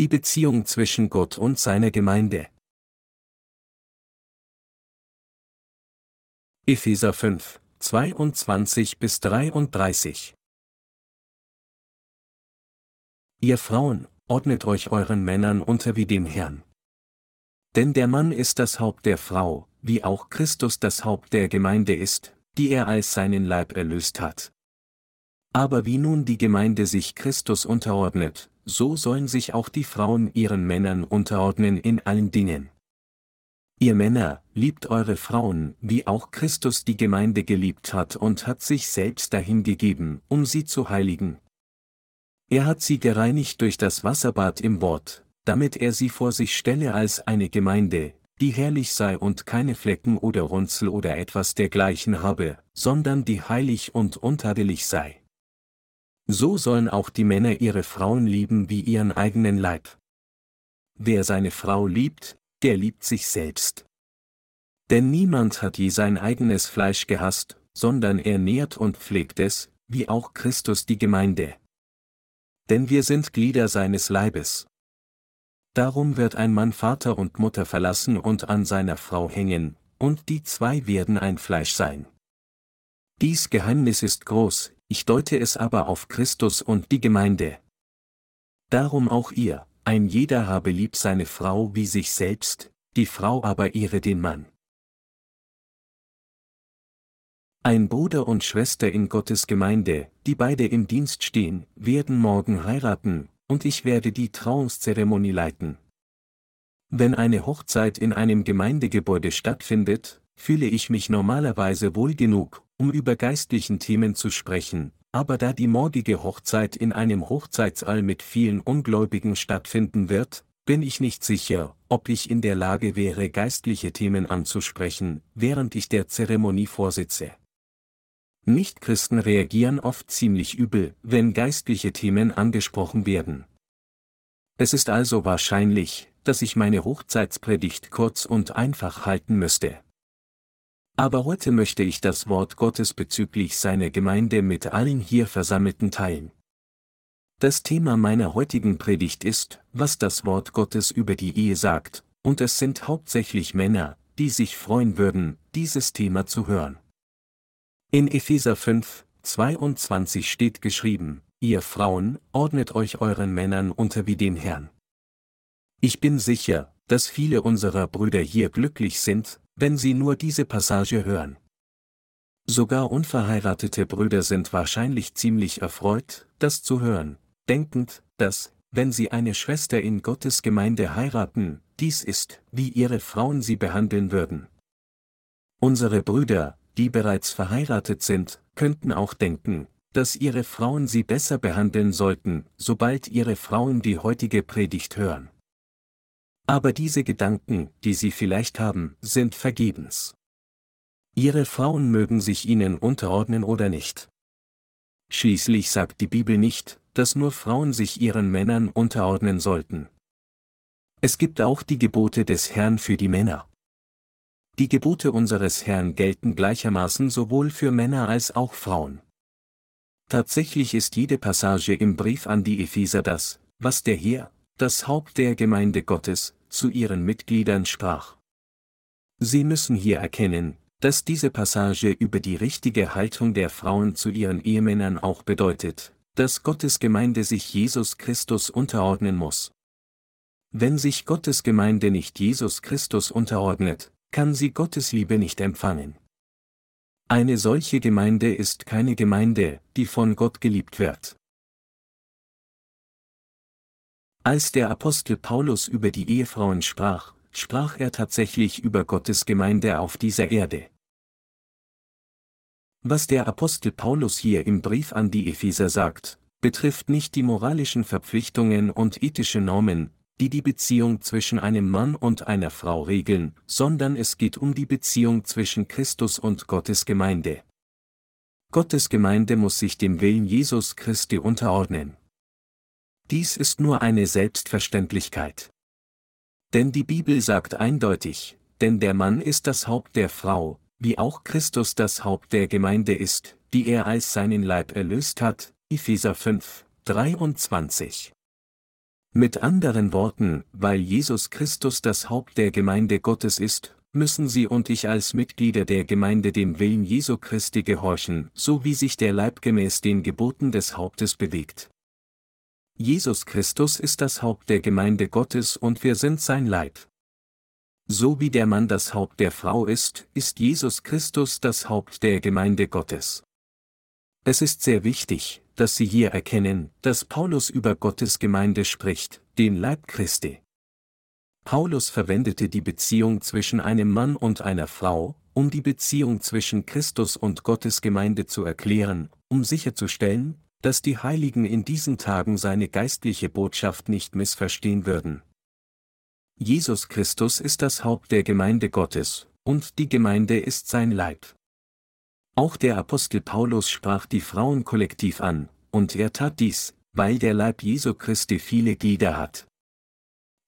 Die Beziehung zwischen Gott und seiner Gemeinde. Epheser 5, 22 bis 33 Ihr Frauen, ordnet euch euren Männern unter wie dem Herrn. Denn der Mann ist das Haupt der Frau, wie auch Christus das Haupt der Gemeinde ist, die er als seinen Leib erlöst hat. Aber wie nun die Gemeinde sich Christus unterordnet, so sollen sich auch die Frauen ihren Männern unterordnen in allen Dingen. Ihr Männer, liebt eure Frauen, wie auch Christus die Gemeinde geliebt hat und hat sich selbst dahingegeben, um sie zu heiligen. Er hat sie gereinigt durch das Wasserbad im Wort, damit er sie vor sich stelle als eine Gemeinde, die herrlich sei und keine Flecken oder Runzel oder etwas dergleichen habe, sondern die heilig und untadelig sei. So sollen auch die Männer ihre Frauen lieben wie ihren eigenen Leib. Wer seine Frau liebt, der liebt sich selbst. Denn niemand hat je sein eigenes Fleisch gehasst, sondern er nährt und pflegt es, wie auch Christus die Gemeinde. Denn wir sind Glieder seines Leibes. Darum wird ein Mann Vater und Mutter verlassen und an seiner Frau hängen, und die zwei werden ein Fleisch sein. Dies Geheimnis ist groß, ich deute es aber auf Christus und die Gemeinde. Darum auch ihr, ein jeder habe lieb seine Frau wie sich selbst, die Frau aber ehre den Mann. Ein Bruder und Schwester in Gottes Gemeinde, die beide im Dienst stehen, werden morgen heiraten, und ich werde die Trauungszeremonie leiten. Wenn eine Hochzeit in einem Gemeindegebäude stattfindet, fühle ich mich normalerweise wohl genug, um über geistlichen Themen zu sprechen, aber da die morgige Hochzeit in einem Hochzeitsall mit vielen Ungläubigen stattfinden wird, bin ich nicht sicher, ob ich in der Lage wäre, geistliche Themen anzusprechen, während ich der Zeremonie vorsitze. Nichtchristen reagieren oft ziemlich übel, wenn geistliche Themen angesprochen werden. Es ist also wahrscheinlich, dass ich meine Hochzeitspredigt kurz und einfach halten müsste. Aber heute möchte ich das Wort Gottes bezüglich seiner Gemeinde mit allen hier Versammelten teilen. Das Thema meiner heutigen Predigt ist, was das Wort Gottes über die Ehe sagt, und es sind hauptsächlich Männer, die sich freuen würden, dieses Thema zu hören. In Epheser 5, 22 steht geschrieben, ihr Frauen, ordnet euch euren Männern unter wie dem Herrn. Ich bin sicher, dass viele unserer Brüder hier glücklich sind, wenn sie nur diese Passage hören. Sogar unverheiratete Brüder sind wahrscheinlich ziemlich erfreut, das zu hören, denkend, dass, wenn sie eine Schwester in Gottes Gemeinde heiraten, dies ist, wie ihre Frauen sie behandeln würden. Unsere Brüder, die bereits verheiratet sind, könnten auch denken, dass ihre Frauen sie besser behandeln sollten, sobald ihre Frauen die heutige Predigt hören. Aber diese Gedanken, die sie vielleicht haben, sind vergebens. Ihre Frauen mögen sich ihnen unterordnen oder nicht. Schließlich sagt die Bibel nicht, dass nur Frauen sich ihren Männern unterordnen sollten. Es gibt auch die Gebote des Herrn für die Männer. Die Gebote unseres Herrn gelten gleichermaßen sowohl für Männer als auch Frauen. Tatsächlich ist jede Passage im Brief an die Epheser das, was der Herr, das Haupt der Gemeinde Gottes, zu ihren Mitgliedern sprach. Sie müssen hier erkennen, dass diese Passage über die richtige Haltung der Frauen zu ihren Ehemännern auch bedeutet, dass Gottes Gemeinde sich Jesus Christus unterordnen muss. Wenn sich Gottes Gemeinde nicht Jesus Christus unterordnet, kann sie Gottes Liebe nicht empfangen. Eine solche Gemeinde ist keine Gemeinde, die von Gott geliebt wird. Als der Apostel Paulus über die Ehefrauen sprach, sprach er tatsächlich über Gottes Gemeinde auf dieser Erde. Was der Apostel Paulus hier im Brief an die Epheser sagt, betrifft nicht die moralischen Verpflichtungen und ethische Normen, die die Beziehung zwischen einem Mann und einer Frau regeln, sondern es geht um die Beziehung zwischen Christus und Gottes Gemeinde. Gottes Gemeinde muss sich dem Willen Jesus Christi unterordnen. Dies ist nur eine Selbstverständlichkeit. Denn die Bibel sagt eindeutig, denn der Mann ist das Haupt der Frau, wie auch Christus das Haupt der Gemeinde ist, die er als seinen Leib erlöst hat, Epheser 5, 23. Mit anderen Worten, weil Jesus Christus das Haupt der Gemeinde Gottes ist, müssen Sie und ich als Mitglieder der Gemeinde dem Willen Jesu Christi gehorchen, so wie sich der Leib gemäß den Geboten des Hauptes bewegt. Jesus Christus ist das Haupt der Gemeinde Gottes und wir sind sein Leib. So wie der Mann das Haupt der Frau ist, ist Jesus Christus das Haupt der Gemeinde Gottes. Es ist sehr wichtig, dass Sie hier erkennen, dass Paulus über Gottes Gemeinde spricht, den Leib Christi. Paulus verwendete die Beziehung zwischen einem Mann und einer Frau, um die Beziehung zwischen Christus und Gottes Gemeinde zu erklären, um sicherzustellen, dass die Heiligen in diesen Tagen seine geistliche Botschaft nicht missverstehen würden. Jesus Christus ist das Haupt der Gemeinde Gottes, und die Gemeinde ist sein Leib. Auch der Apostel Paulus sprach die Frauen kollektiv an, und er tat dies, weil der Leib Jesu Christi viele Glieder hat.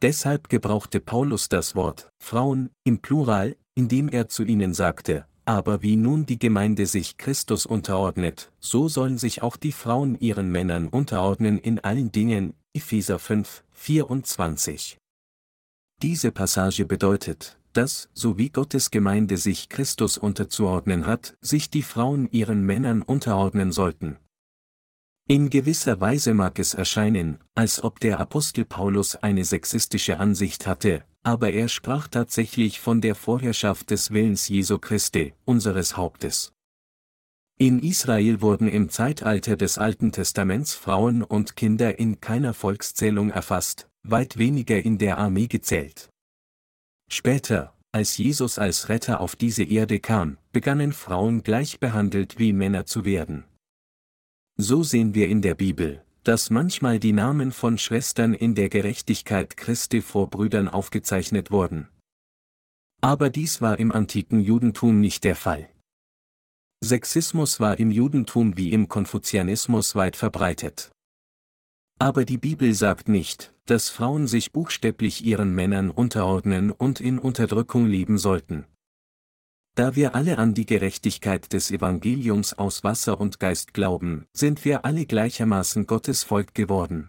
Deshalb gebrauchte Paulus das Wort Frauen im Plural, indem er zu ihnen sagte, aber wie nun die Gemeinde sich Christus unterordnet, so sollen sich auch die Frauen ihren Männern unterordnen in allen Dingen, Epheser 5, 24. Diese Passage bedeutet, dass, so wie Gottes Gemeinde sich Christus unterzuordnen hat, sich die Frauen ihren Männern unterordnen sollten. In gewisser Weise mag es erscheinen, als ob der Apostel Paulus eine sexistische Ansicht hatte, aber er sprach tatsächlich von der Vorherrschaft des Willens Jesu Christi, unseres Hauptes. In Israel wurden im Zeitalter des Alten Testaments Frauen und Kinder in keiner Volkszählung erfasst, weit weniger in der Armee gezählt. Später, als Jesus als Retter auf diese Erde kam, begannen Frauen gleich behandelt wie Männer zu werden. So sehen wir in der Bibel, dass manchmal die Namen von Schwestern in der Gerechtigkeit Christi vor Brüdern aufgezeichnet wurden. Aber dies war im antiken Judentum nicht der Fall. Sexismus war im Judentum wie im Konfuzianismus weit verbreitet. Aber die Bibel sagt nicht, dass Frauen sich buchstäblich ihren Männern unterordnen und in Unterdrückung leben sollten. Da wir alle an die Gerechtigkeit des Evangeliums aus Wasser und Geist glauben, sind wir alle gleichermaßen Gottes Volk geworden.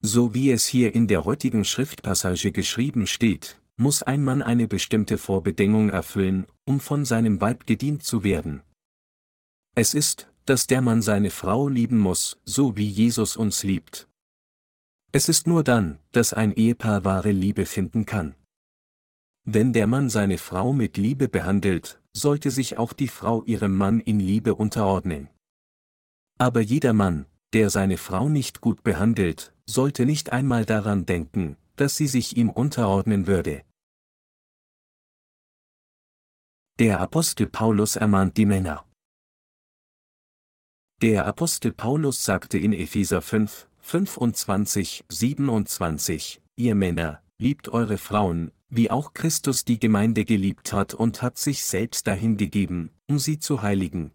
So wie es hier in der heutigen Schriftpassage geschrieben steht, muss ein Mann eine bestimmte Vorbedingung erfüllen, um von seinem Weib gedient zu werden. Es ist, dass der Mann seine Frau lieben muss, so wie Jesus uns liebt. Es ist nur dann, dass ein Ehepaar wahre Liebe finden kann. Wenn der Mann seine Frau mit Liebe behandelt, sollte sich auch die Frau ihrem Mann in Liebe unterordnen. Aber jeder Mann, der seine Frau nicht gut behandelt, sollte nicht einmal daran denken, dass sie sich ihm unterordnen würde. Der Apostel Paulus ermahnt die Männer. Der Apostel Paulus sagte in Epheser 5, 25, 27, Ihr Männer, liebt eure Frauen, wie auch Christus die Gemeinde geliebt hat und hat sich selbst dahingegeben, um sie zu heiligen.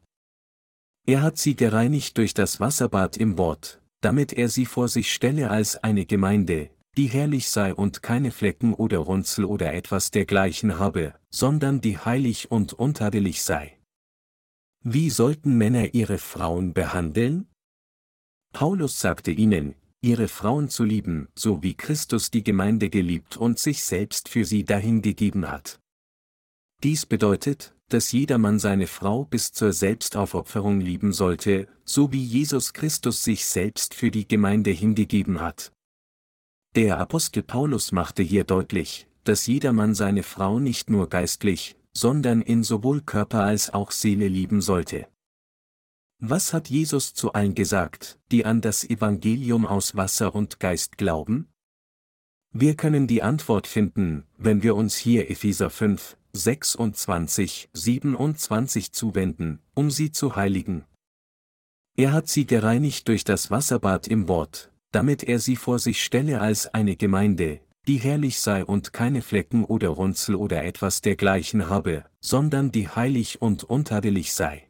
Er hat sie gereinigt durch das Wasserbad im Wort, damit er sie vor sich stelle als eine Gemeinde, die herrlich sei und keine Flecken oder Runzel oder etwas dergleichen habe, sondern die heilig und untadelig sei. Wie sollten Männer ihre Frauen behandeln? Paulus sagte ihnen, ihre Frauen zu lieben, so wie Christus die Gemeinde geliebt und sich selbst für sie dahingegeben hat. Dies bedeutet, dass jedermann seine Frau bis zur Selbstaufopferung lieben sollte, so wie Jesus Christus sich selbst für die Gemeinde hingegeben hat. Der Apostel Paulus machte hier deutlich, dass jedermann seine Frau nicht nur geistlich, sondern in sowohl Körper als auch Seele lieben sollte. Was hat Jesus zu allen gesagt, die an das Evangelium aus Wasser und Geist glauben? Wir können die Antwort finden, wenn wir uns hier Epheser 5, 26, 27 zuwenden, um sie zu heiligen. Er hat sie gereinigt durch das Wasserbad im Wort, damit er sie vor sich stelle als eine Gemeinde, die herrlich sei und keine Flecken oder Runzel oder etwas dergleichen habe, sondern die heilig und untadelig sei.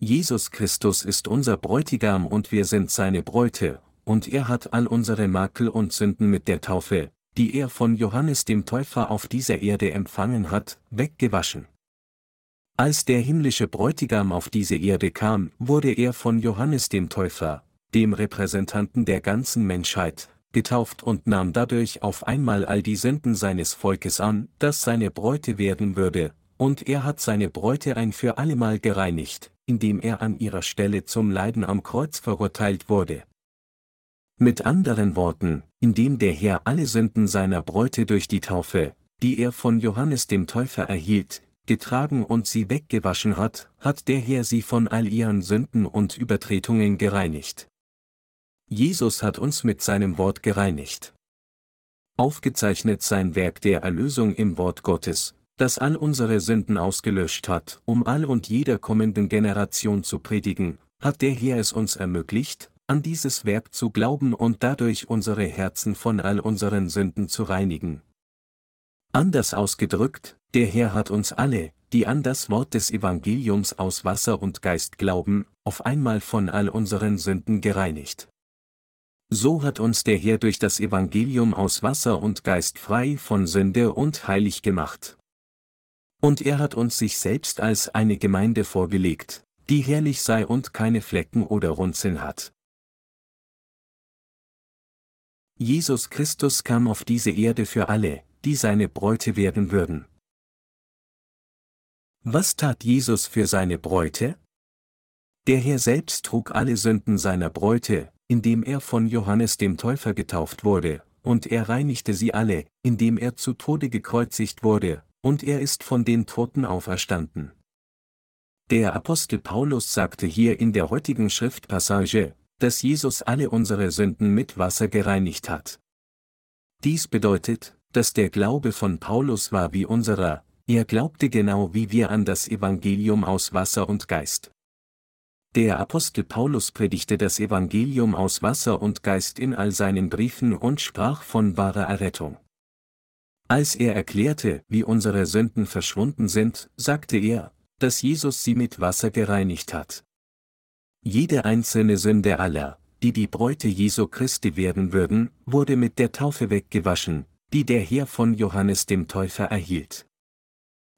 Jesus Christus ist unser Bräutigam und wir sind seine Bräute, und er hat all unsere Makel und Sünden mit der Taufe, die er von Johannes dem Täufer auf dieser Erde empfangen hat, weggewaschen. Als der himmlische Bräutigam auf diese Erde kam, wurde er von Johannes dem Täufer, dem Repräsentanten der ganzen Menschheit, getauft und nahm dadurch auf einmal all die Sünden seines Volkes an, das seine Bräute werden würde, und er hat seine Bräute ein für allemal gereinigt, indem er an ihrer Stelle zum Leiden am Kreuz verurteilt wurde. Mit anderen Worten, indem der Herr alle Sünden seiner Bräute durch die Taufe, die er von Johannes dem Täufer erhielt, getragen und sie weggewaschen hat, hat der Herr sie von all ihren Sünden und Übertretungen gereinigt. Jesus hat uns mit seinem Wort gereinigt. Aufgezeichnet sein Werk der Erlösung im Wort Gottes, das all unsere Sünden ausgelöscht hat, um all und jeder kommenden Generation zu predigen, hat der Herr es uns ermöglicht, an dieses Werk zu glauben und dadurch unsere Herzen von all unseren Sünden zu reinigen. Anders ausgedrückt, der Herr hat uns alle, die an das Wort des Evangeliums aus Wasser und Geist glauben, auf einmal von all unseren Sünden gereinigt. So hat uns der Herr durch das Evangelium aus Wasser und Geist frei von Sünde und heilig gemacht. Und er hat uns sich selbst als eine Gemeinde vorgelegt, die herrlich sei und keine Flecken oder Runzeln hat. Jesus Christus kam auf diese Erde für alle, die seine Bräute werden würden. Was tat Jesus für seine Bräute? Der Herr selbst trug alle Sünden seiner Bräute, indem er von Johannes dem Täufer getauft wurde, und er reinigte sie alle, indem er zu Tode gekreuzigt wurde, und er ist von den Toten auferstanden. Der Apostel Paulus sagte hier in der heutigen Schriftpassage, dass Jesus alle unsere Sünden mit Wasser gereinigt hat. Dies bedeutet, dass der Glaube von Paulus war wie unserer, er glaubte genau wie wir an das Evangelium aus Wasser und Geist. Der Apostel Paulus predigte das Evangelium aus Wasser und Geist in all seinen Briefen und sprach von wahrer Errettung. Als er erklärte, wie unsere Sünden verschwunden sind, sagte er, dass Jesus sie mit Wasser gereinigt hat. Jede einzelne Sünde aller, die die Bräute Jesu Christi werden würden, wurde mit der Taufe weggewaschen, die der Herr von Johannes dem Täufer erhielt.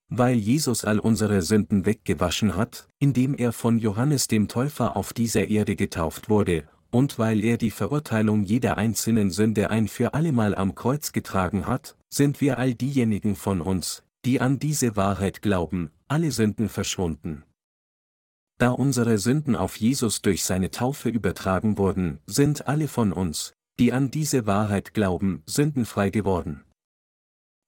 Weil Jesus all unsere Sünden weggewaschen hat, indem er von Johannes dem Täufer auf dieser Erde getauft wurde, und weil er die Verurteilung jeder einzelnen Sünde ein für allemal am Kreuz getragen hat, sind wir all diejenigen von uns, die an diese Wahrheit glauben, alle Sünden verschwunden. Da unsere Sünden auf Jesus durch seine Taufe übertragen wurden, sind alle von uns, die an diese Wahrheit glauben, sündenfrei geworden.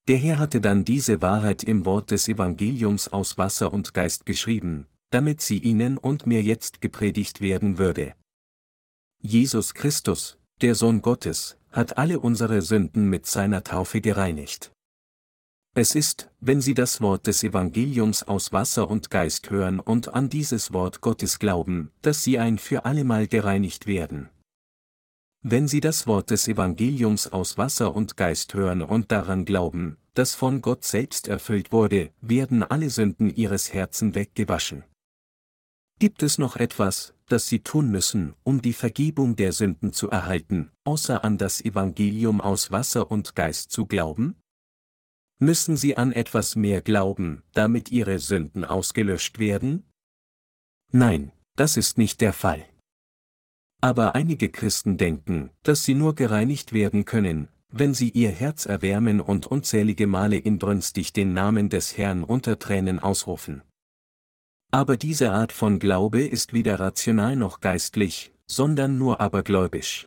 Der Herr hatte dann diese Wahrheit im Wort des Evangeliums aus Wasser und Geist geschrieben, damit sie Ihnen und mir jetzt gepredigt werden würde. Jesus Christus, der Sohn Gottes, hat alle unsere Sünden mit seiner Taufe gereinigt. Es ist, wenn Sie das Wort des Evangeliums aus Wasser und Geist hören und an dieses Wort Gottes glauben, dass Sie ein für allemal gereinigt werden. Wenn Sie das Wort des Evangeliums aus Wasser und Geist hören und daran glauben, das von Gott selbst erfüllt wurde, werden alle Sünden Ihres Herzen weggewaschen. Gibt es noch etwas, das Sie tun müssen, um die Vergebung der Sünden zu erhalten, außer an das Evangelium aus Wasser und Geist zu glauben? Müssen sie an etwas mehr glauben, damit ihre Sünden ausgelöscht werden? Nein, das ist nicht der Fall. Aber einige Christen denken, dass sie nur gereinigt werden können, wenn sie ihr Herz erwärmen und unzählige Male inbrünstig den Namen des Herrn unter Tränen ausrufen. Aber diese Art von Glaube ist weder rational noch geistlich, sondern nur abergläubisch.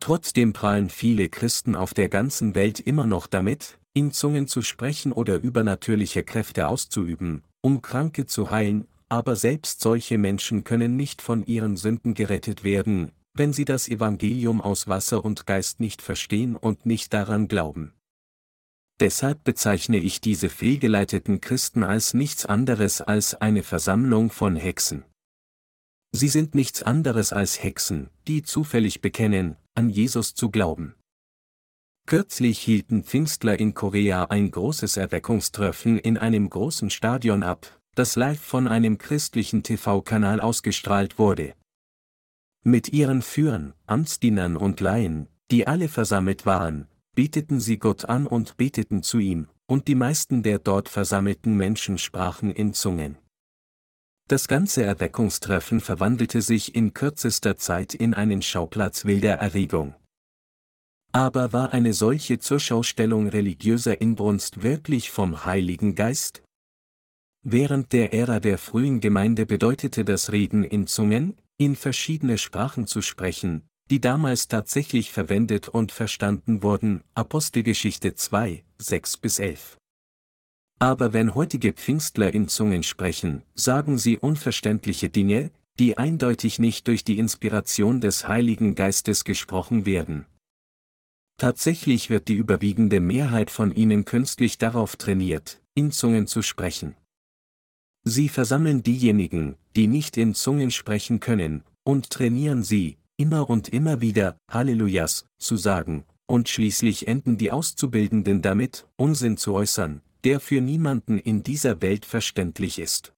Trotzdem prallen viele Christen auf der ganzen Welt immer noch damit, in Zungen zu sprechen oder übernatürliche Kräfte auszuüben, um Kranke zu heilen, aber selbst solche Menschen können nicht von ihren Sünden gerettet werden, wenn sie das Evangelium aus Wasser und Geist nicht verstehen und nicht daran glauben. Deshalb bezeichne ich diese fehlgeleiteten Christen als nichts anderes als eine Versammlung von Hexen. Sie sind nichts anderes als Hexen, die zufällig bekennen, an Jesus zu glauben. Kürzlich hielten Pfingstler in Korea ein großes Erweckungstreffen in einem großen Stadion ab, das live von einem christlichen TV-Kanal ausgestrahlt wurde. Mit ihren Führern, Amtsdienern und Laien, die alle versammelt waren, beteten sie Gott an und beteten zu ihm, und die meisten der dort versammelten Menschen sprachen in Zungen. Das ganze Erweckungstreffen verwandelte sich in kürzester Zeit in einen Schauplatz wilder Erregung. Aber war eine solche Zurschaustellung religiöser Inbrunst wirklich vom Heiligen Geist? Während der Ära der frühen Gemeinde bedeutete das Reden in Zungen, in verschiedene Sprachen zu sprechen, die damals tatsächlich verwendet und verstanden wurden, Apostelgeschichte 2, 6 bis 11. Aber wenn heutige Pfingstler in Zungen sprechen, sagen sie unverständliche Dinge, die eindeutig nicht durch die Inspiration des Heiligen Geistes gesprochen werden. Tatsächlich wird die überwiegende Mehrheit von ihnen künstlich darauf trainiert, in Zungen zu sprechen. Sie versammeln diejenigen, die nicht in Zungen sprechen können, und trainieren sie, immer und immer wieder Hallelujahs zu sagen, und schließlich enden die Auszubildenden damit, Unsinn zu äußern, der für niemanden in dieser Welt verständlich ist.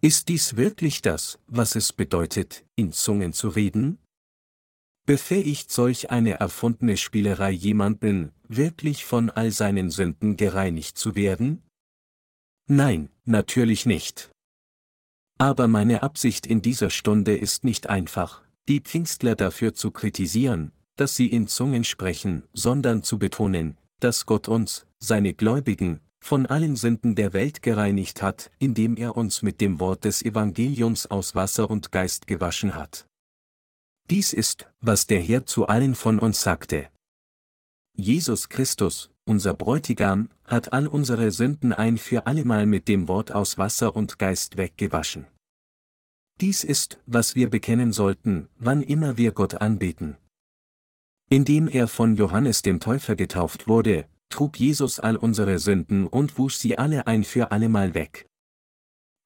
Ist dies wirklich das, was es bedeutet, in Zungen zu reden? Befähigt solch eine erfundene Spielerei jemanden, wirklich von all seinen Sünden gereinigt zu werden? Nein, natürlich nicht. Aber meine Absicht in dieser Stunde ist nicht einfach, die Pfingstler dafür zu kritisieren, dass sie in Zungen sprechen, sondern zu betonen, dass Gott uns, seine Gläubigen, von allen Sünden der Welt gereinigt hat, indem er uns mit dem Wort des Evangeliums aus Wasser und Geist gewaschen hat. Dies ist, was der Herr zu allen von uns sagte. Jesus Christus, unser Bräutigam, hat all unsere Sünden ein für allemal mit dem Wort aus Wasser und Geist weggewaschen. Dies ist, was wir bekennen sollten, wann immer wir Gott anbeten. Indem er von Johannes dem Täufer getauft wurde, trug Jesus all unsere Sünden und wusch sie alle ein für allemal weg.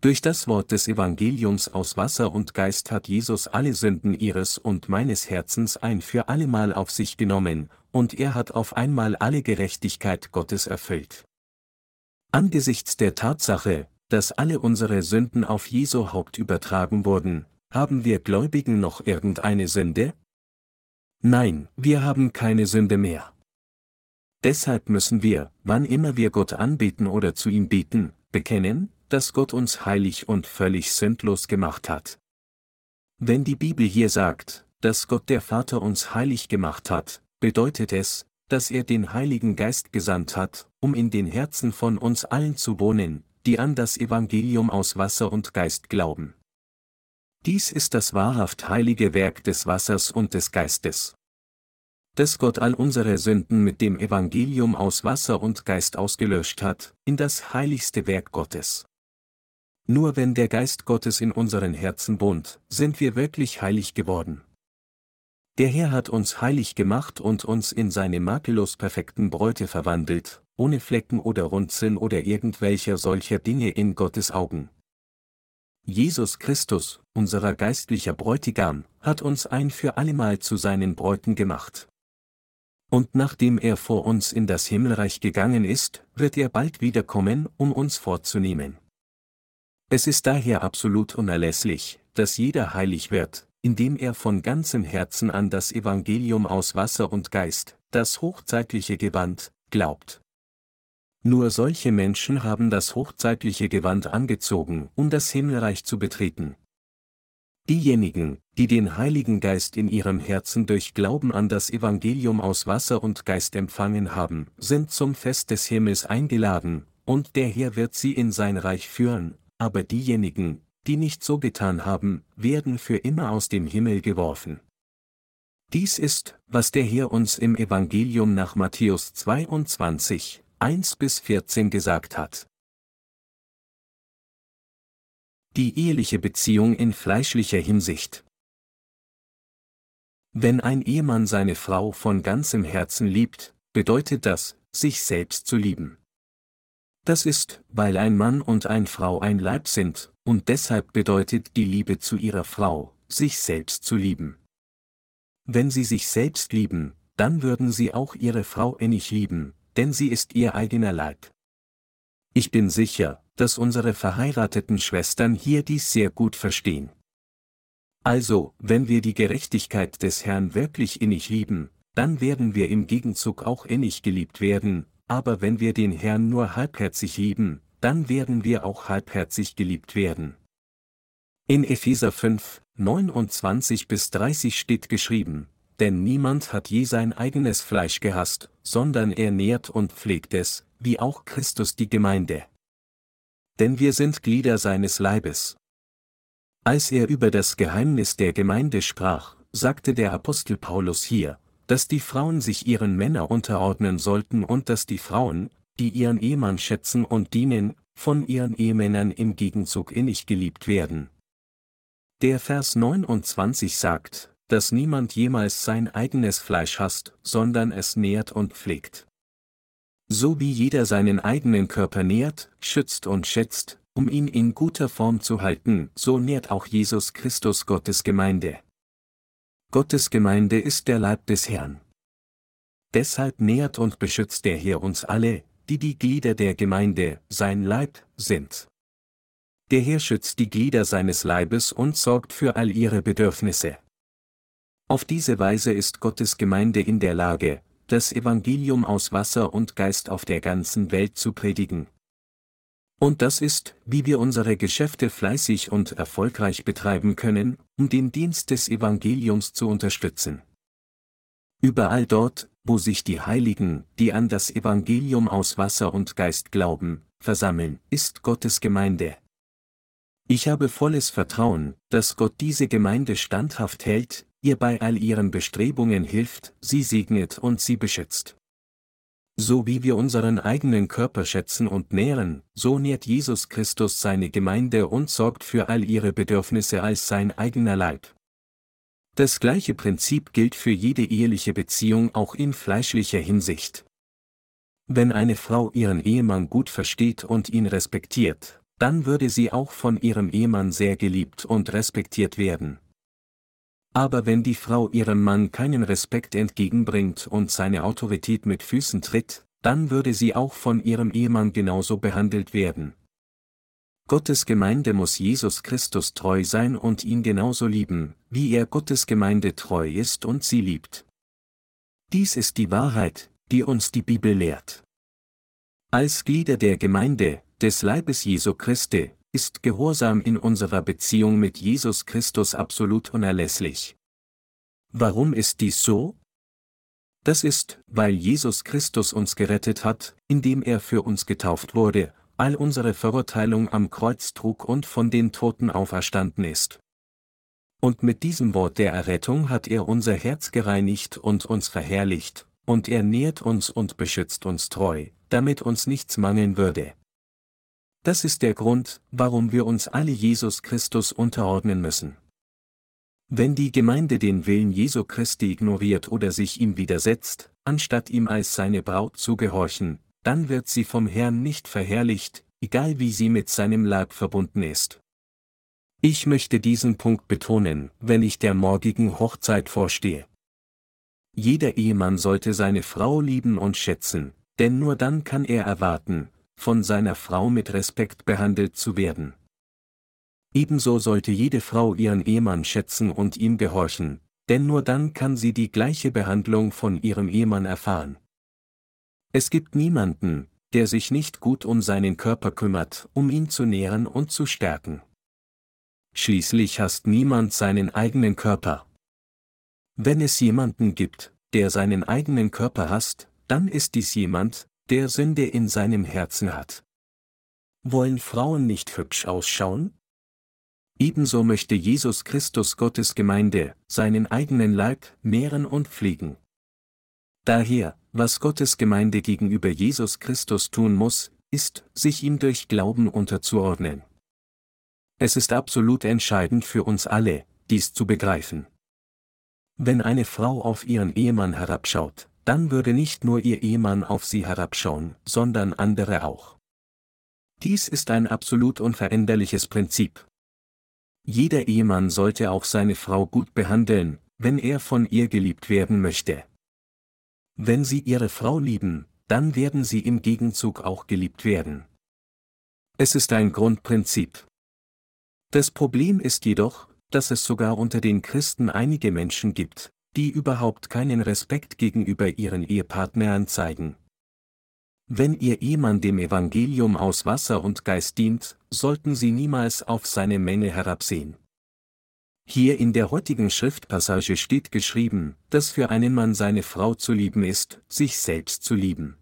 Durch das Wort des Evangeliums aus Wasser und Geist hat Jesus alle Sünden ihres und meines Herzens ein für allemal auf sich genommen, und er hat auf einmal alle Gerechtigkeit Gottes erfüllt. Angesichts der Tatsache, dass alle unsere Sünden auf Jesu Haupt übertragen wurden, haben wir Gläubigen noch irgendeine Sünde? Nein, wir haben keine Sünde mehr. Deshalb müssen wir, wann immer wir Gott anbeten oder zu ihm beten, bekennen, dass Gott uns heilig und völlig sündlos gemacht hat. Wenn die Bibel hier sagt, dass Gott der Vater uns heilig gemacht hat, bedeutet es, dass er den Heiligen Geist gesandt hat, um in den Herzen von uns allen zu wohnen, die an das Evangelium aus Wasser und Geist glauben. Dies ist das wahrhaft heilige Werk des Wassers und des Geistes. Dass Gott all unsere Sünden mit dem Evangelium aus Wasser und Geist ausgelöscht hat, in das heiligste Werk Gottes. Nur wenn der Geist Gottes in unseren Herzen wohnt, sind wir wirklich heilig geworden. Der Herr hat uns heilig gemacht und uns in seine makellos perfekten Bräute verwandelt, ohne Flecken oder Runzeln oder irgendwelcher solcher Dinge in Gottes Augen. Jesus Christus, unserer geistlicher Bräutigam, hat uns ein für allemal zu seinen Bräuten gemacht. Und nachdem er vor uns in das Himmelreich gegangen ist, wird er bald wiederkommen, um uns fortzunehmen. Es ist daher absolut unerlässlich, dass jeder heilig wird, indem er von ganzem Herzen an das Evangelium aus Wasser und Geist, das hochzeitliche Gewand, glaubt. Nur solche Menschen haben das hochzeitliche Gewand angezogen, um das Himmelreich zu betreten. Diejenigen, die den Heiligen Geist in ihrem Herzen durch Glauben an das Evangelium aus Wasser und Geist empfangen haben, sind zum Fest des Himmels eingeladen, und der Herr wird sie in sein Reich führen, aber diejenigen, die nicht so getan haben, werden für immer aus dem Himmel geworfen. Dies ist, was der Herr uns im Evangelium nach Matthäus 22, 1 bis 14 gesagt hat. Die eheliche Beziehung in fleischlicher Hinsicht. Wenn ein Ehemann seine Frau von ganzem Herzen liebt, bedeutet das, sich selbst zu lieben. Das ist, weil ein Mann und eine Frau ein Leib sind, und deshalb bedeutet die Liebe zu ihrer Frau, sich selbst zu lieben. Wenn sie sich selbst lieben, dann würden sie auch ihre Frau innig lieben, denn sie ist ihr eigener Leib. Ich bin sicher, dass unsere verheirateten Schwestern hier dies sehr gut verstehen. Also, wenn wir die Gerechtigkeit des Herrn wirklich innig lieben, dann werden wir im Gegenzug auch innig geliebt werden, aber wenn wir den Herrn nur halbherzig lieben, dann werden wir auch halbherzig geliebt werden. In Epheser 5, 29 bis 30 steht geschrieben, denn niemand hat je sein eigenes Fleisch gehasst, sondern er nährt und pflegt es, wie auch Christus die Gemeinde. Denn wir sind Glieder seines Leibes. Als er über das Geheimnis der Gemeinde sprach, sagte der Apostel Paulus hier, dass die Frauen sich ihren Männer unterordnen sollten und dass die Frauen, die ihren Ehemann schätzen und dienen, von ihren Ehemännern im Gegenzug innig geliebt werden. Der Vers 29 sagt, dass niemand jemals sein eigenes Fleisch hasst, sondern es nährt und pflegt. So wie jeder seinen eigenen Körper nährt, schützt und schätzt, um ihn in guter Form zu halten, so nährt auch Jesus Christus Gottes Gemeinde. Gottes Gemeinde ist der Leib des Herrn. Deshalb nährt und beschützt der Herr uns alle, die die Glieder der Gemeinde, sein Leib, sind. Der Herr schützt die Glieder seines Leibes und sorgt für all ihre Bedürfnisse. Auf diese Weise ist Gottes Gemeinde in der Lage, das Evangelium aus Wasser und Geist auf der ganzen Welt zu predigen. Und das ist, wie wir unsere Geschäfte fleißig und erfolgreich betreiben können, um den Dienst des Evangeliums zu unterstützen. Überall dort, wo sich die Heiligen, die an das Evangelium aus Wasser und Geist glauben, versammeln, ist Gottes Gemeinde. Ich habe volles Vertrauen, dass Gott diese Gemeinde standhaft hält, ihr bei all ihren Bestrebungen hilft, sie segnet und sie beschützt. So wie wir unseren eigenen Körper schätzen und nähren, so nährt Jesus Christus seine Gemeinde und sorgt für all ihre Bedürfnisse als sein eigener Leib. Das gleiche Prinzip gilt für jede eheliche Beziehung auch in fleischlicher Hinsicht. Wenn eine Frau ihren Ehemann gut versteht und ihn respektiert, dann würde sie auch von ihrem Ehemann sehr geliebt und respektiert werden. Aber wenn die Frau ihrem Mann keinen Respekt entgegenbringt und seine Autorität mit Füßen tritt, dann würde sie auch von ihrem Ehemann genauso behandelt werden. Gottes Gemeinde muss Jesus Christus treu sein und ihn genauso lieben, wie er Gottes Gemeinde treu ist und sie liebt. Dies ist die Wahrheit, die uns die Bibel lehrt. Als Glieder der Gemeinde, des Leibes Jesu Christi, ist Gehorsam in unserer Beziehung mit Jesus Christus absolut unerlässlich. Warum ist dies so? Das ist, weil Jesus Christus uns gerettet hat, indem er für uns getauft wurde, all unsere Verurteilung am Kreuz trug und von den Toten auferstanden ist. Und mit diesem Wort der Errettung hat er unser Herz gereinigt und uns verherrlicht, und er nährt uns und beschützt uns treu, damit uns nichts mangeln würde. Das ist der Grund, warum wir uns alle Jesus Christus unterordnen müssen. Wenn die Gemeinde den Willen Jesu Christi ignoriert oder sich ihm widersetzt, anstatt ihm als seine Braut zu gehorchen, dann wird sie vom Herrn nicht verherrlicht, egal wie sie mit seinem Leib verbunden ist. Ich möchte diesen Punkt betonen, wenn ich der morgigen Hochzeit vorstehe. Jeder Ehemann sollte seine Frau lieben und schätzen, denn nur dann kann er erwarten, von seiner Frau mit Respekt behandelt zu werden. Ebenso sollte jede Frau ihren Ehemann schätzen und ihm gehorchen, denn nur dann kann sie die gleiche Behandlung von ihrem Ehemann erfahren. Es gibt niemanden, der sich nicht gut um seinen Körper kümmert, um ihn zu nähren und zu stärken. Schließlich hasst niemand seinen eigenen Körper. Wenn es jemanden gibt, der seinen eigenen Körper hasst, dann ist dies jemand, der Sünde in seinem Herzen hat. Wollen Frauen nicht hübsch ausschauen? Ebenso möchte Jesus Christus Gottes Gemeinde, seinen eigenen Leib, mehren und pflegen. Daher, was Gottes Gemeinde gegenüber Jesus Christus tun muss, ist, sich ihm durch Glauben unterzuordnen. Es ist absolut entscheidend für uns alle, dies zu begreifen. Wenn eine Frau auf ihren Ehemann herabschaut, dann würde nicht nur ihr Ehemann auf sie herabschauen, sondern andere auch. Dies ist ein absolut unveränderliches Prinzip. Jeder Ehemann sollte auch seine Frau gut behandeln, wenn er von ihr geliebt werden möchte. Wenn Sie Ihre Frau lieben, dann werden Sie im Gegenzug auch geliebt werden. Es ist ein Grundprinzip. Das Problem ist jedoch, dass es sogar unter den Christen einige Menschen gibt, die überhaupt keinen Respekt gegenüber ihren Ehepartnern zeigen. Wenn ihr Ehemann dem Evangelium aus Wasser und Geist dient, sollten sie niemals auf seine Menge herabsehen. Hier in der heutigen Schriftpassage steht geschrieben, dass für einen Mann seine Frau zu lieben ist, sich selbst zu lieben.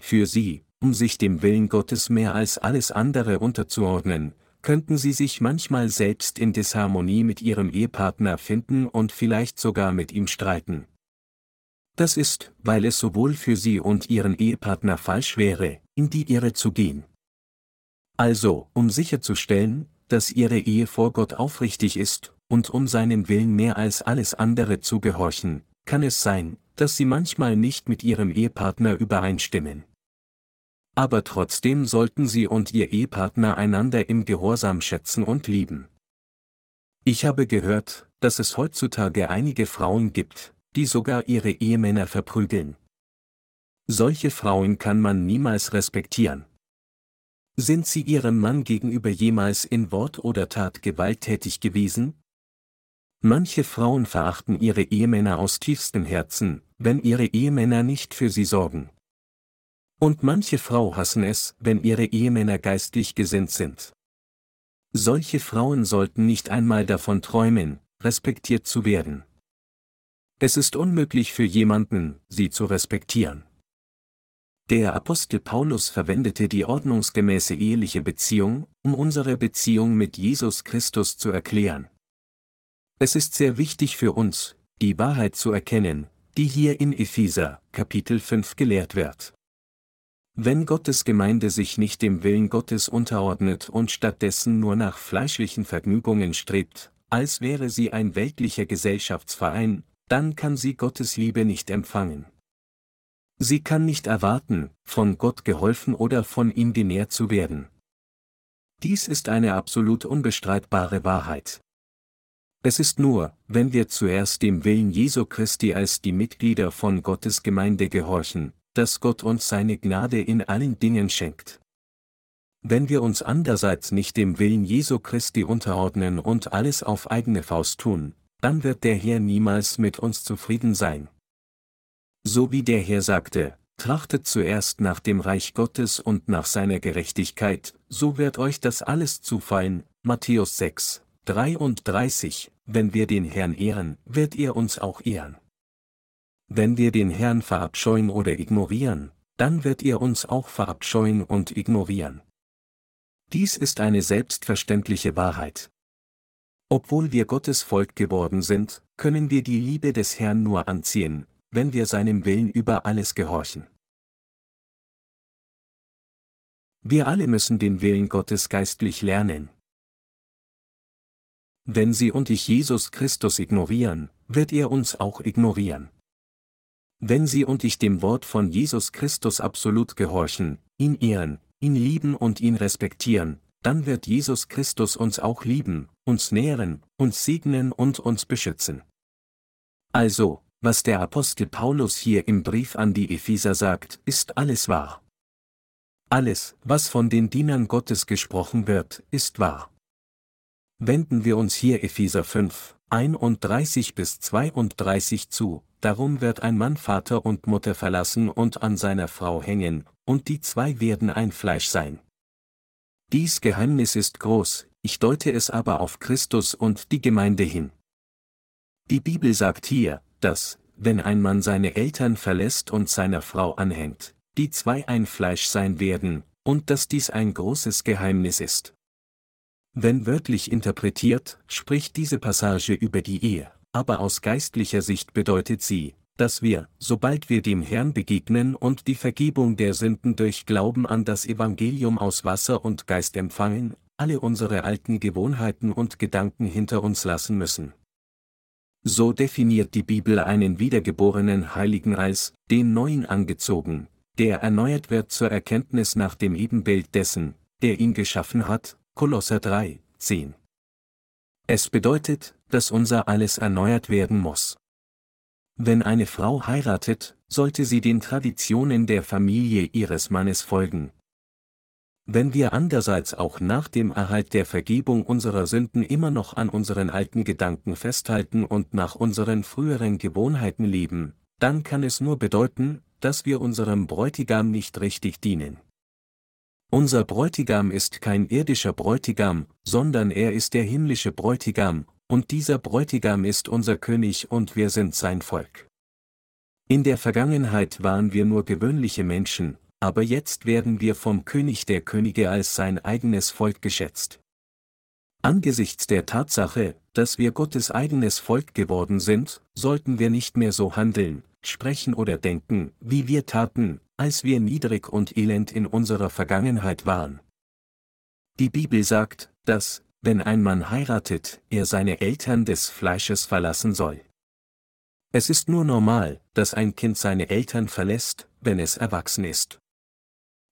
Für sie, um sich dem Willen Gottes mehr als alles andere unterzuordnen, könnten sie sich manchmal selbst in Disharmonie mit ihrem Ehepartner finden und vielleicht sogar mit ihm streiten. Das ist, weil es sowohl für sie und ihren Ehepartner falsch wäre, in die Irre zu gehen. Also, um sicherzustellen, dass ihre Ehe vor Gott aufrichtig ist, und um seinem Willen mehr als alles andere zu gehorchen, kann es sein, dass sie manchmal nicht mit ihrem Ehepartner übereinstimmen. Aber trotzdem sollten sie und ihr Ehepartner einander im Gehorsam schätzen und lieben. Ich habe gehört, dass es heutzutage einige Frauen gibt, die sogar ihre Ehemänner verprügeln. Solche Frauen kann man niemals respektieren. Sind Sie Ihrem Mann gegenüber jemals in Wort oder Tat gewalttätig gewesen? Manche Frauen verachten ihre Ehemänner aus tiefstem Herzen, wenn ihre Ehemänner nicht für sie sorgen. Und manche Frau hassen es, wenn ihre Ehemänner geistlich gesinnt sind. Solche Frauen sollten nicht einmal davon träumen, respektiert zu werden. Es ist unmöglich für jemanden, sie zu respektieren. Der Apostel Paulus verwendete die ordnungsgemäße eheliche Beziehung, um unsere Beziehung mit Jesus Christus zu erklären. Es ist sehr wichtig für uns, die Wahrheit zu erkennen, die hier in Epheser, Kapitel 5 gelehrt wird. Wenn Gottes Gemeinde sich nicht dem Willen Gottes unterordnet und stattdessen nur nach fleischlichen Vergnügungen strebt, als wäre sie ein weltlicher Gesellschaftsverein, dann kann sie Gottes Liebe nicht empfangen. Sie kann nicht erwarten, von Gott geholfen oder von ihm genährt zu werden. Dies ist eine absolut unbestreitbare Wahrheit. Es ist nur, wenn wir zuerst dem Willen Jesu Christi als die Mitglieder von Gottes Gemeinde gehorchen, dass Gott uns seine Gnade in allen Dingen schenkt. Wenn wir uns andererseits nicht dem Willen Jesu Christi unterordnen und alles auf eigene Faust tun, dann wird der Herr niemals mit uns zufrieden sein. So wie der Herr sagte, trachtet zuerst nach dem Reich Gottes und nach seiner Gerechtigkeit, so wird euch das alles zufallen. Matthäus 6, 33, wenn wir den Herrn ehren, wird er uns auch ehren. Wenn wir den Herrn verabscheuen oder ignorieren, dann wird er uns auch verabscheuen und ignorieren. Dies ist eine selbstverständliche Wahrheit. Obwohl wir Gottes Volk geworden sind, können wir die Liebe des Herrn nur anziehen, wenn wir seinem Willen über alles gehorchen. Wir alle müssen den Willen Gottes geistlich lernen. Wenn Sie und ich Jesus Christus ignorieren, wird er uns auch ignorieren. Wenn Sie und ich dem Wort von Jesus Christus absolut gehorchen, ihn ehren, ihn lieben und ihn respektieren, dann wird Jesus Christus uns auch lieben, uns nähren, uns segnen und uns beschützen. Also, was der Apostel Paulus hier im Brief an die Epheser sagt, ist alles wahr. Alles, was von den Dienern Gottes gesprochen wird, ist wahr. Wenden wir uns hier Epheser 5, 31 bis 32 zu, darum wird ein Mann Vater und Mutter verlassen und an seiner Frau hängen, und die zwei werden ein Fleisch sein. Dies Geheimnis ist groß, ich deute es aber auf Christus und die Gemeinde hin. Die Bibel sagt hier, dass, wenn ein Mann seine Eltern verlässt und seiner Frau anhängt, die zwei ein Fleisch sein werden, und dass dies ein großes Geheimnis ist. Wenn wörtlich interpretiert, spricht diese Passage über die Ehe, aber aus geistlicher Sicht bedeutet sie, dass wir, sobald wir dem Herrn begegnen und die Vergebung der Sünden durch Glauben an das Evangelium aus Wasser und Geist empfangen, alle unsere alten Gewohnheiten und Gedanken hinter uns lassen müssen. So definiert die Bibel einen wiedergeborenen Heiligen als den Neuen angezogen, der erneuert wird zur Erkenntnis nach dem Ebenbild dessen, der ihn geschaffen hat. Kolosser 3, 10. Es bedeutet, dass unser alles erneuert werden muss. Wenn eine Frau heiratet, sollte sie den Traditionen der Familie ihres Mannes folgen, wenn wir andererseits auch nach dem Erhalt der Vergebung unserer Sünden immer noch an unseren alten Gedanken festhalten und nach unseren früheren Gewohnheiten leben, dann kann es nur bedeuten, dass wir unserem Bräutigam nicht richtig dienen. Unser Bräutigam ist kein irdischer Bräutigam, sondern er ist der himmlische Bräutigam, und dieser Bräutigam ist unser König und wir sind sein Volk. In der Vergangenheit waren wir nur gewöhnliche Menschen, aber jetzt werden wir vom König der Könige als sein eigenes Volk geschätzt. Angesichts der Tatsache, dass wir Gottes eigenes Volk geworden sind, sollten wir nicht mehr so handeln, sprechen oder denken, wie wir taten, als wir niedrig und elend in unserer Vergangenheit waren. Die Bibel sagt, dass, wenn ein Mann heiratet, er seine Eltern des Fleisches verlassen soll. Es ist nur normal, dass ein Kind seine Eltern verlässt, wenn es erwachsen ist.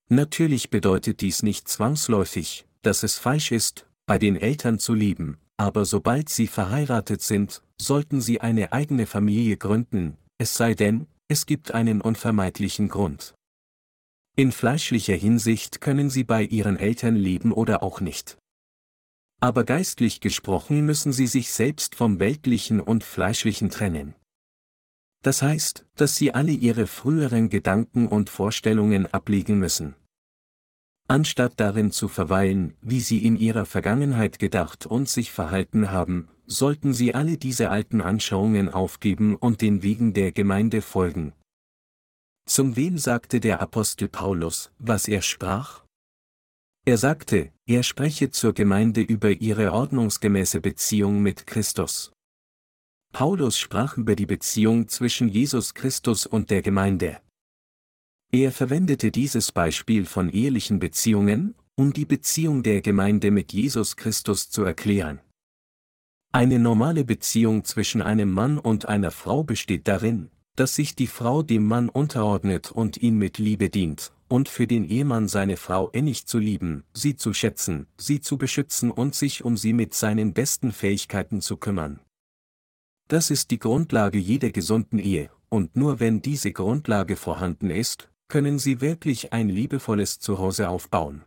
Natürlich bedeutet dies nicht zwangsläufig, dass es falsch ist, bei den Eltern zu lieben, aber sobald sie verheiratet sind, sollten sie eine eigene Familie gründen, es sei denn, es gibt einen unvermeidlichen Grund. In fleischlicher Hinsicht können sie bei ihren Eltern leben oder auch nicht. Aber geistlich gesprochen müssen sie sich selbst vom Weltlichen und Fleischlichen trennen. Das heißt, dass sie alle ihre früheren Gedanken und Vorstellungen ablegen müssen. Anstatt darin zu verweilen, wie sie in ihrer Vergangenheit gedacht und sich verhalten haben, sollten sie alle diese alten Anschauungen aufgeben und den Wegen der Gemeinde folgen, zum wem sagte der Apostel Paulus, was er sprach? Er sagte, er spreche zur Gemeinde über ihre ordnungsgemäße Beziehung mit Christus. Paulus sprach über die Beziehung zwischen Jesus Christus und der Gemeinde. Er verwendete dieses Beispiel von ehelichen Beziehungen, um die Beziehung der Gemeinde mit Jesus Christus zu erklären. Eine normale Beziehung zwischen einem Mann und einer Frau besteht darin, dass sich die Frau dem Mann unterordnet und ihn mit Liebe dient, und für den Ehemann seine Frau innig zu lieben, sie zu schätzen, sie zu beschützen und sich um sie mit seinen besten Fähigkeiten zu kümmern. Das ist die Grundlage jeder gesunden Ehe, und nur wenn diese Grundlage vorhanden ist, können sie wirklich ein liebevolles Zuhause aufbauen.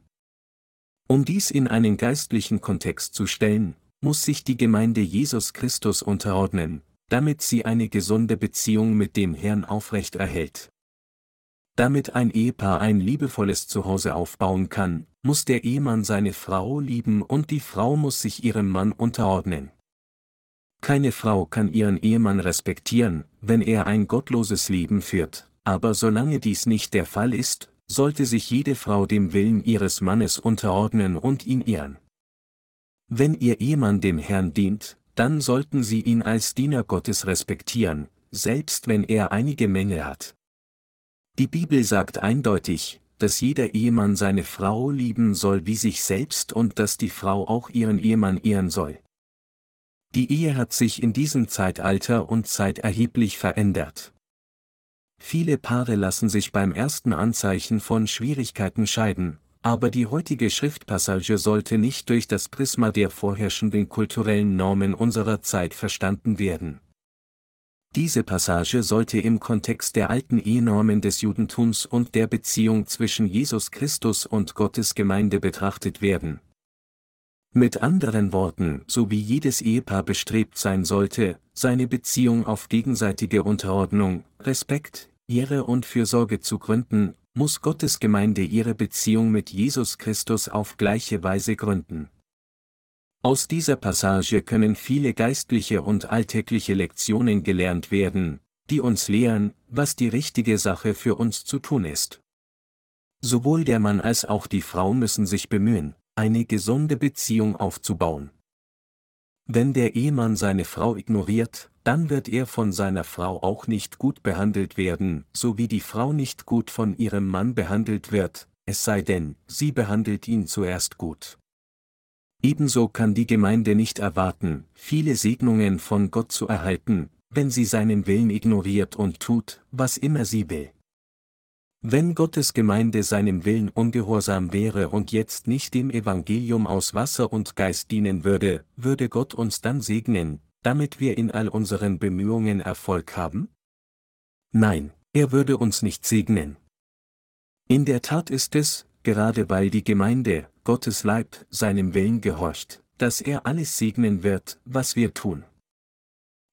Um dies in einen geistlichen Kontext zu stellen, muss sich die Gemeinde Jesus Christus unterordnen, damit sie eine gesunde Beziehung mit dem Herrn aufrecht erhält. Damit ein Ehepaar ein liebevolles Zuhause aufbauen kann, muss der Ehemann seine Frau lieben und die Frau muss sich ihrem Mann unterordnen. Keine Frau kann ihren Ehemann respektieren, wenn er ein gottloses Leben führt, aber solange dies nicht der Fall ist, sollte sich jede Frau dem Willen ihres Mannes unterordnen und ihn ehren. Wenn ihr Ehemann dem Herrn dient, dann sollten Sie ihn als Diener Gottes respektieren, selbst wenn er einige Mängel hat. Die Bibel sagt eindeutig, dass jeder Ehemann seine Frau lieben soll wie sich selbst und dass die Frau auch ihren Ehemann ehren soll. Die Ehe hat sich in diesem Zeitalter und Zeit erheblich verändert. Viele Paare lassen sich beim ersten Anzeichen von Schwierigkeiten scheiden, aber die heutige Schriftpassage sollte nicht durch das Prisma der vorherrschenden kulturellen Normen unserer Zeit verstanden werden. Diese Passage sollte im Kontext der alten Ehenormen des Judentums und der Beziehung zwischen Jesus Christus und Gottes Gemeinde betrachtet werden. Mit anderen Worten, so wie jedes Ehepaar bestrebt sein sollte, seine Beziehung auf gegenseitige Unterordnung, Respekt, Ehre und Fürsorge zu gründen, muss Gottes Gemeinde ihre Beziehung mit Jesus Christus auf gleiche Weise gründen. Aus dieser Passage können viele geistliche und alltägliche Lektionen gelernt werden, die uns lehren, was die richtige Sache für uns zu tun ist. Sowohl der Mann als auch die Frau müssen sich bemühen, eine gesunde Beziehung aufzubauen. Wenn der Ehemann seine Frau ignoriert, dann wird er von seiner Frau auch nicht gut behandelt werden, so wie die Frau nicht gut von ihrem Mann behandelt wird, es sei denn, sie behandelt ihn zuerst gut. Ebenso kann die Gemeinde nicht erwarten, viele Segnungen von Gott zu erhalten, wenn sie seinen Willen ignoriert und tut, was immer sie will. Wenn Gottes Gemeinde seinem Willen ungehorsam wäre und jetzt nicht dem Evangelium aus Wasser und Geist dienen würde, würde Gott uns dann segnen, damit wir in all unseren Bemühungen Erfolg haben? Nein, er würde uns nicht segnen. In der Tat ist es, gerade weil die Gemeinde, Gottes Leib, seinem Willen gehorcht, dass er alles segnen wird, was wir tun.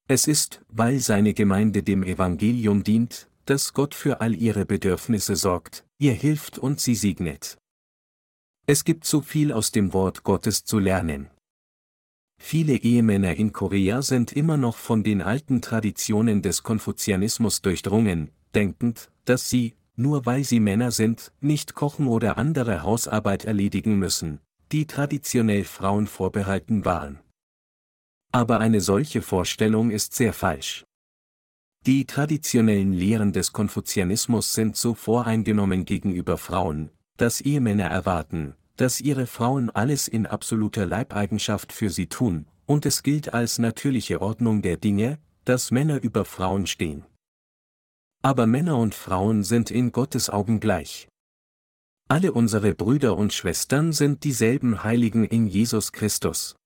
Es ist, weil seine Gemeinde dem Evangelium dient, dass Gott für all ihre Bedürfnisse sorgt, ihr hilft und sie segnet. Es gibt so viel aus dem Wort Gottes zu lernen. Viele Ehemänner in Korea sind immer noch von den alten Traditionen des Konfuzianismus durchdrungen, denkend, dass sie, nur weil sie Männer sind, nicht kochen oder andere Hausarbeit erledigen müssen, die traditionell Frauen vorbehalten waren. Aber eine solche Vorstellung ist sehr falsch. Die traditionellen Lehren des Konfuzianismus sind so voreingenommen gegenüber Frauen, dass Ehemänner erwarten, dass ihre Frauen alles in absoluter Leibeigenschaft für sie tun, und es gilt als natürliche Ordnung der Dinge, dass Männer über Frauen stehen. Aber Männer und Frauen sind in Gottes Augen gleich. Alle unsere Brüder und Schwestern sind dieselben Heiligen in Jesus Christus.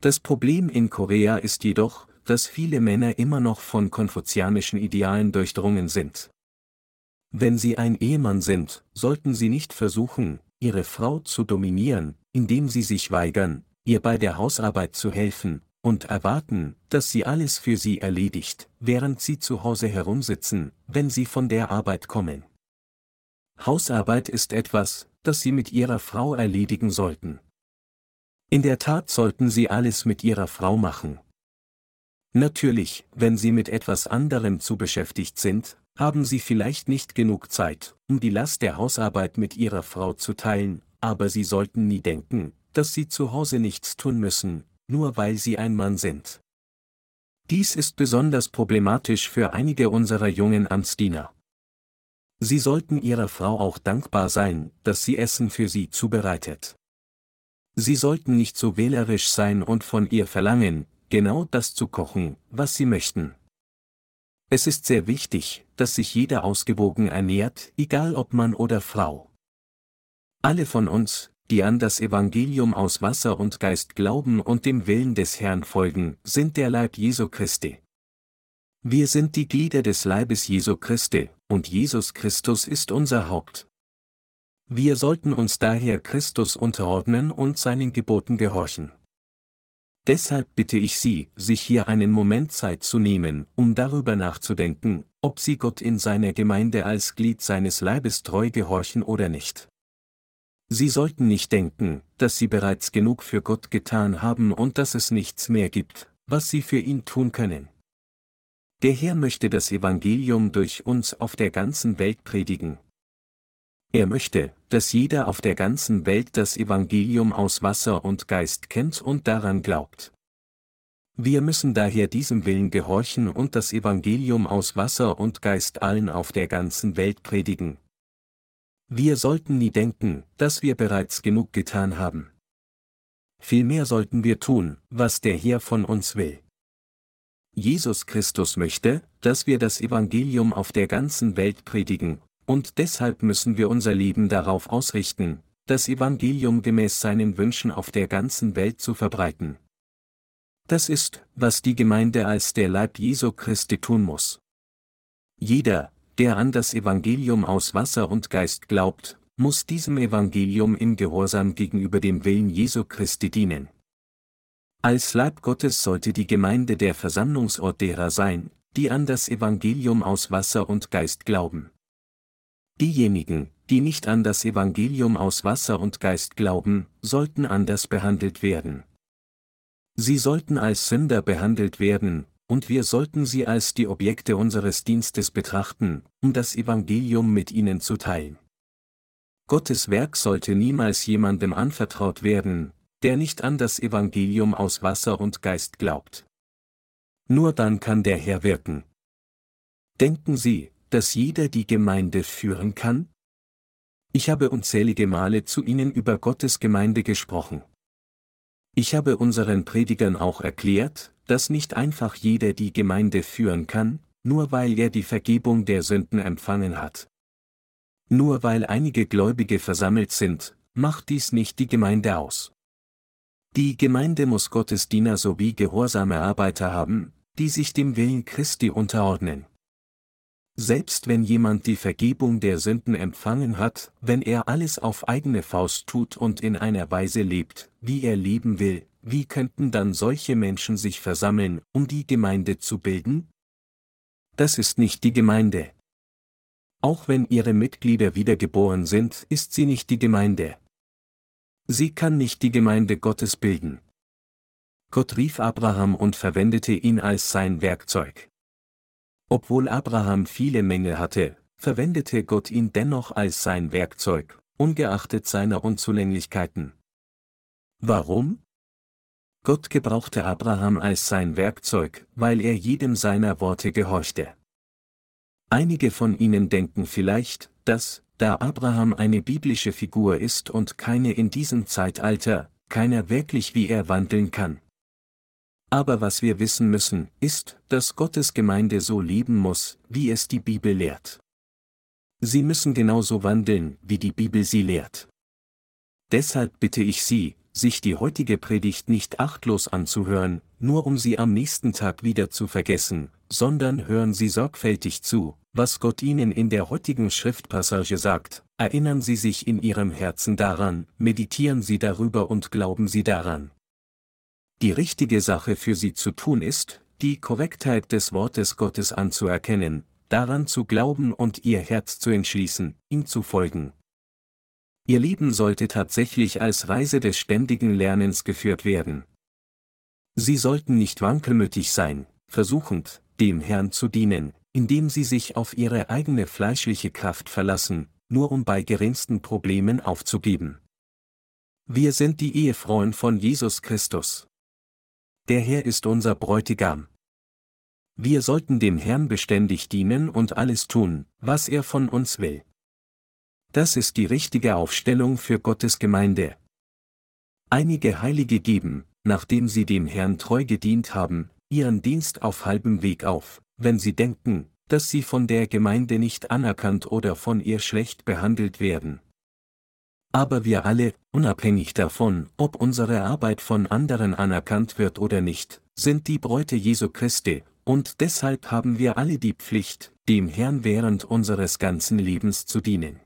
Das Problem in Korea ist jedoch, dass viele Männer immer noch von konfuzianischen Idealen durchdrungen sind. Wenn sie ein Ehemann sind, sollten sie nicht versuchen, ihre Frau zu dominieren, indem sie sich weigern, ihr bei der Hausarbeit zu helfen, und erwarten, dass sie alles für sie erledigt, während sie zu Hause herumsitzen, wenn sie von der Arbeit kommen. Hausarbeit ist etwas, das sie mit ihrer Frau erledigen sollten. In der Tat sollten sie alles mit ihrer Frau machen. Natürlich, wenn sie mit etwas anderem zu beschäftigt sind, haben sie vielleicht nicht genug Zeit, um die Last der Hausarbeit mit ihrer Frau zu teilen, aber sie sollten nie denken, dass sie zu Hause nichts tun müssen, nur weil sie ein Mann sind. Dies ist besonders problematisch für einige unserer jungen Amtsdiener. Sie sollten ihrer Frau auch dankbar sein, dass sie Essen für sie zubereitet. Sie sollten nicht so wählerisch sein und von ihr verlangen, genau das zu kochen, was sie möchten. Es ist sehr wichtig, dass sich jeder ausgewogen ernährt, egal ob Mann oder Frau. Alle von uns, die an das Evangelium aus Wasser und Geist glauben und dem Willen des Herrn folgen, sind der Leib Jesu Christi. Wir sind die Glieder des Leibes Jesu Christi, und Jesus Christus ist unser Haupt. Wir sollten uns daher Christus unterordnen und seinen Geboten gehorchen. Deshalb bitte ich Sie, sich hier einen Moment Zeit zu nehmen, um darüber nachzudenken, ob Sie Gott in seiner Gemeinde als Glied seines Leibes treu gehorchen oder nicht. Sie sollten nicht denken, dass Sie bereits genug für Gott getan haben und dass es nichts mehr gibt, was Sie für ihn tun können. Der Herr möchte das Evangelium durch uns auf der ganzen Welt predigen, er möchte, dass jeder auf der ganzen Welt das Evangelium aus Wasser und Geist kennt und daran glaubt. Wir müssen daher diesem Willen gehorchen und das Evangelium aus Wasser und Geist allen auf der ganzen Welt predigen. Wir sollten nie denken, dass wir bereits genug getan haben. Vielmehr sollten wir tun, was der Herr von uns will. Jesus Christus möchte, dass wir das Evangelium auf der ganzen Welt predigen, und deshalb müssen wir unser Leben darauf ausrichten, das Evangelium gemäß seinen Wünschen auf der ganzen Welt zu verbreiten. Das ist, was die Gemeinde als der Leib Jesu Christi tun muss. Jeder, der an das Evangelium aus Wasser und Geist glaubt, muss diesem Evangelium im Gehorsam gegenüber dem Willen Jesu Christi dienen. Als Leib Gottes sollte die Gemeinde der Versammlungsort derer sein, die an das Evangelium aus Wasser und Geist glauben. Diejenigen, die nicht an das Evangelium aus Wasser und Geist glauben, sollten anders behandelt werden. Sie sollten als Sünder behandelt werden, und wir sollten sie als die Objekte unseres Dienstes betrachten, um das Evangelium mit ihnen zu teilen. Gottes Werk sollte niemals jemandem anvertraut werden, der nicht an das Evangelium aus Wasser und Geist glaubt. Nur dann kann der Herr wirken. Denken Sie, dass jeder die Gemeinde führen kann? Ich habe unzählige Male zu Ihnen über Gottes Gemeinde gesprochen. Ich habe unseren Predigern auch erklärt, dass nicht einfach jeder die Gemeinde führen kann, nur weil er die Vergebung der Sünden empfangen hat. Nur weil einige Gläubige versammelt sind, macht dies nicht die Gemeinde aus. Die Gemeinde muss Gottes Diener sowie gehorsame Arbeiter haben, die sich dem Willen Christi unterordnen. Selbst wenn jemand die Vergebung der Sünden empfangen hat, wenn er alles auf eigene Faust tut und in einer Weise lebt, wie er leben will, wie könnten dann solche Menschen sich versammeln, um die Gemeinde zu bilden? Das ist nicht die Gemeinde. Auch wenn ihre Mitglieder wiedergeboren sind, ist sie nicht die Gemeinde. Sie kann nicht die Gemeinde Gottes bilden. Gott rief Abraham und verwendete ihn als sein Werkzeug. Obwohl Abraham viele Mängel hatte, verwendete Gott ihn dennoch als sein Werkzeug, ungeachtet seiner Unzulänglichkeiten. Warum? Gott gebrauchte Abraham als sein Werkzeug, weil er jedem seiner Worte gehorchte. Einige von Ihnen denken vielleicht, dass, da Abraham eine biblische Figur ist und keine in diesem Zeitalter, keiner wirklich wie er wandeln kann. Aber was wir wissen müssen, ist, dass Gottes Gemeinde so leben muss, wie es die Bibel lehrt. Sie müssen genauso wandeln, wie die Bibel sie lehrt. Deshalb bitte ich Sie, sich die heutige Predigt nicht achtlos anzuhören, nur um sie am nächsten Tag wieder zu vergessen, sondern hören Sie sorgfältig zu, was Gott Ihnen in der heutigen Schriftpassage sagt, erinnern Sie sich in Ihrem Herzen daran, meditieren Sie darüber und glauben Sie daran. Die richtige Sache für sie zu tun ist, die Korrektheit des Wortes Gottes anzuerkennen, daran zu glauben und ihr Herz zu entschließen, ihm zu folgen. Ihr Leben sollte tatsächlich als Reise des ständigen Lernens geführt werden. Sie sollten nicht wankelmütig sein, versuchend, dem Herrn zu dienen, indem sie sich auf ihre eigene fleischliche Kraft verlassen, nur um bei geringsten Problemen aufzugeben. Wir sind die Ehefrauen von Jesus Christus. Der Herr ist unser Bräutigam. Wir sollten dem Herrn beständig dienen und alles tun, was er von uns will. Das ist die richtige Aufstellung für Gottes Gemeinde. Einige Heilige geben, nachdem sie dem Herrn treu gedient haben, ihren Dienst auf halbem Weg auf, wenn sie denken, dass sie von der Gemeinde nicht anerkannt oder von ihr schlecht behandelt werden. Aber wir alle, unabhängig davon, ob unsere Arbeit von anderen anerkannt wird oder nicht, sind die Bräute Jesu Christi, und deshalb haben wir alle die Pflicht, dem Herrn während unseres ganzen Lebens zu dienen.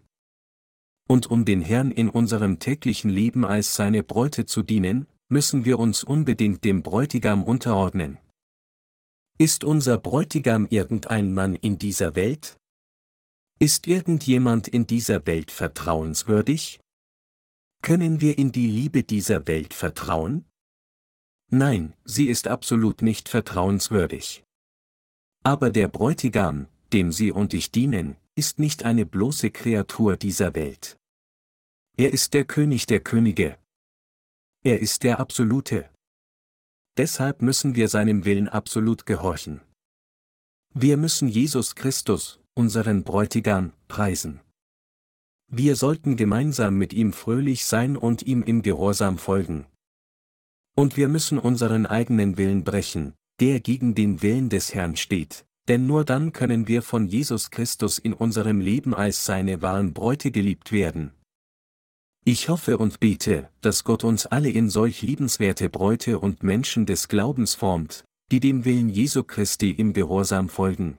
Und um den Herrn in unserem täglichen Leben als seine Bräute zu dienen, müssen wir uns unbedingt dem Bräutigam unterordnen. Ist unser Bräutigam irgendein Mann in dieser Welt? Ist irgendjemand in dieser Welt vertrauenswürdig? Können wir in die Liebe dieser Welt vertrauen? Nein, sie ist absolut nicht vertrauenswürdig. Aber der Bräutigam, dem Sie und ich dienen, ist nicht eine bloße Kreatur dieser Welt. Er ist der König der Könige. Er ist der Absolute. Deshalb müssen wir seinem Willen absolut gehorchen. Wir müssen Jesus Christus, unseren Bräutigam, preisen. Wir sollten gemeinsam mit ihm fröhlich sein und ihm im Gehorsam folgen. Und wir müssen unseren eigenen Willen brechen, der gegen den Willen des Herrn steht, denn nur dann können wir von Jesus Christus in unserem Leben als seine wahren Bräute geliebt werden. Ich hoffe und bete, dass Gott uns alle in solch liebenswerte Bräute und Menschen des Glaubens formt, die dem Willen Jesu Christi im Gehorsam folgen.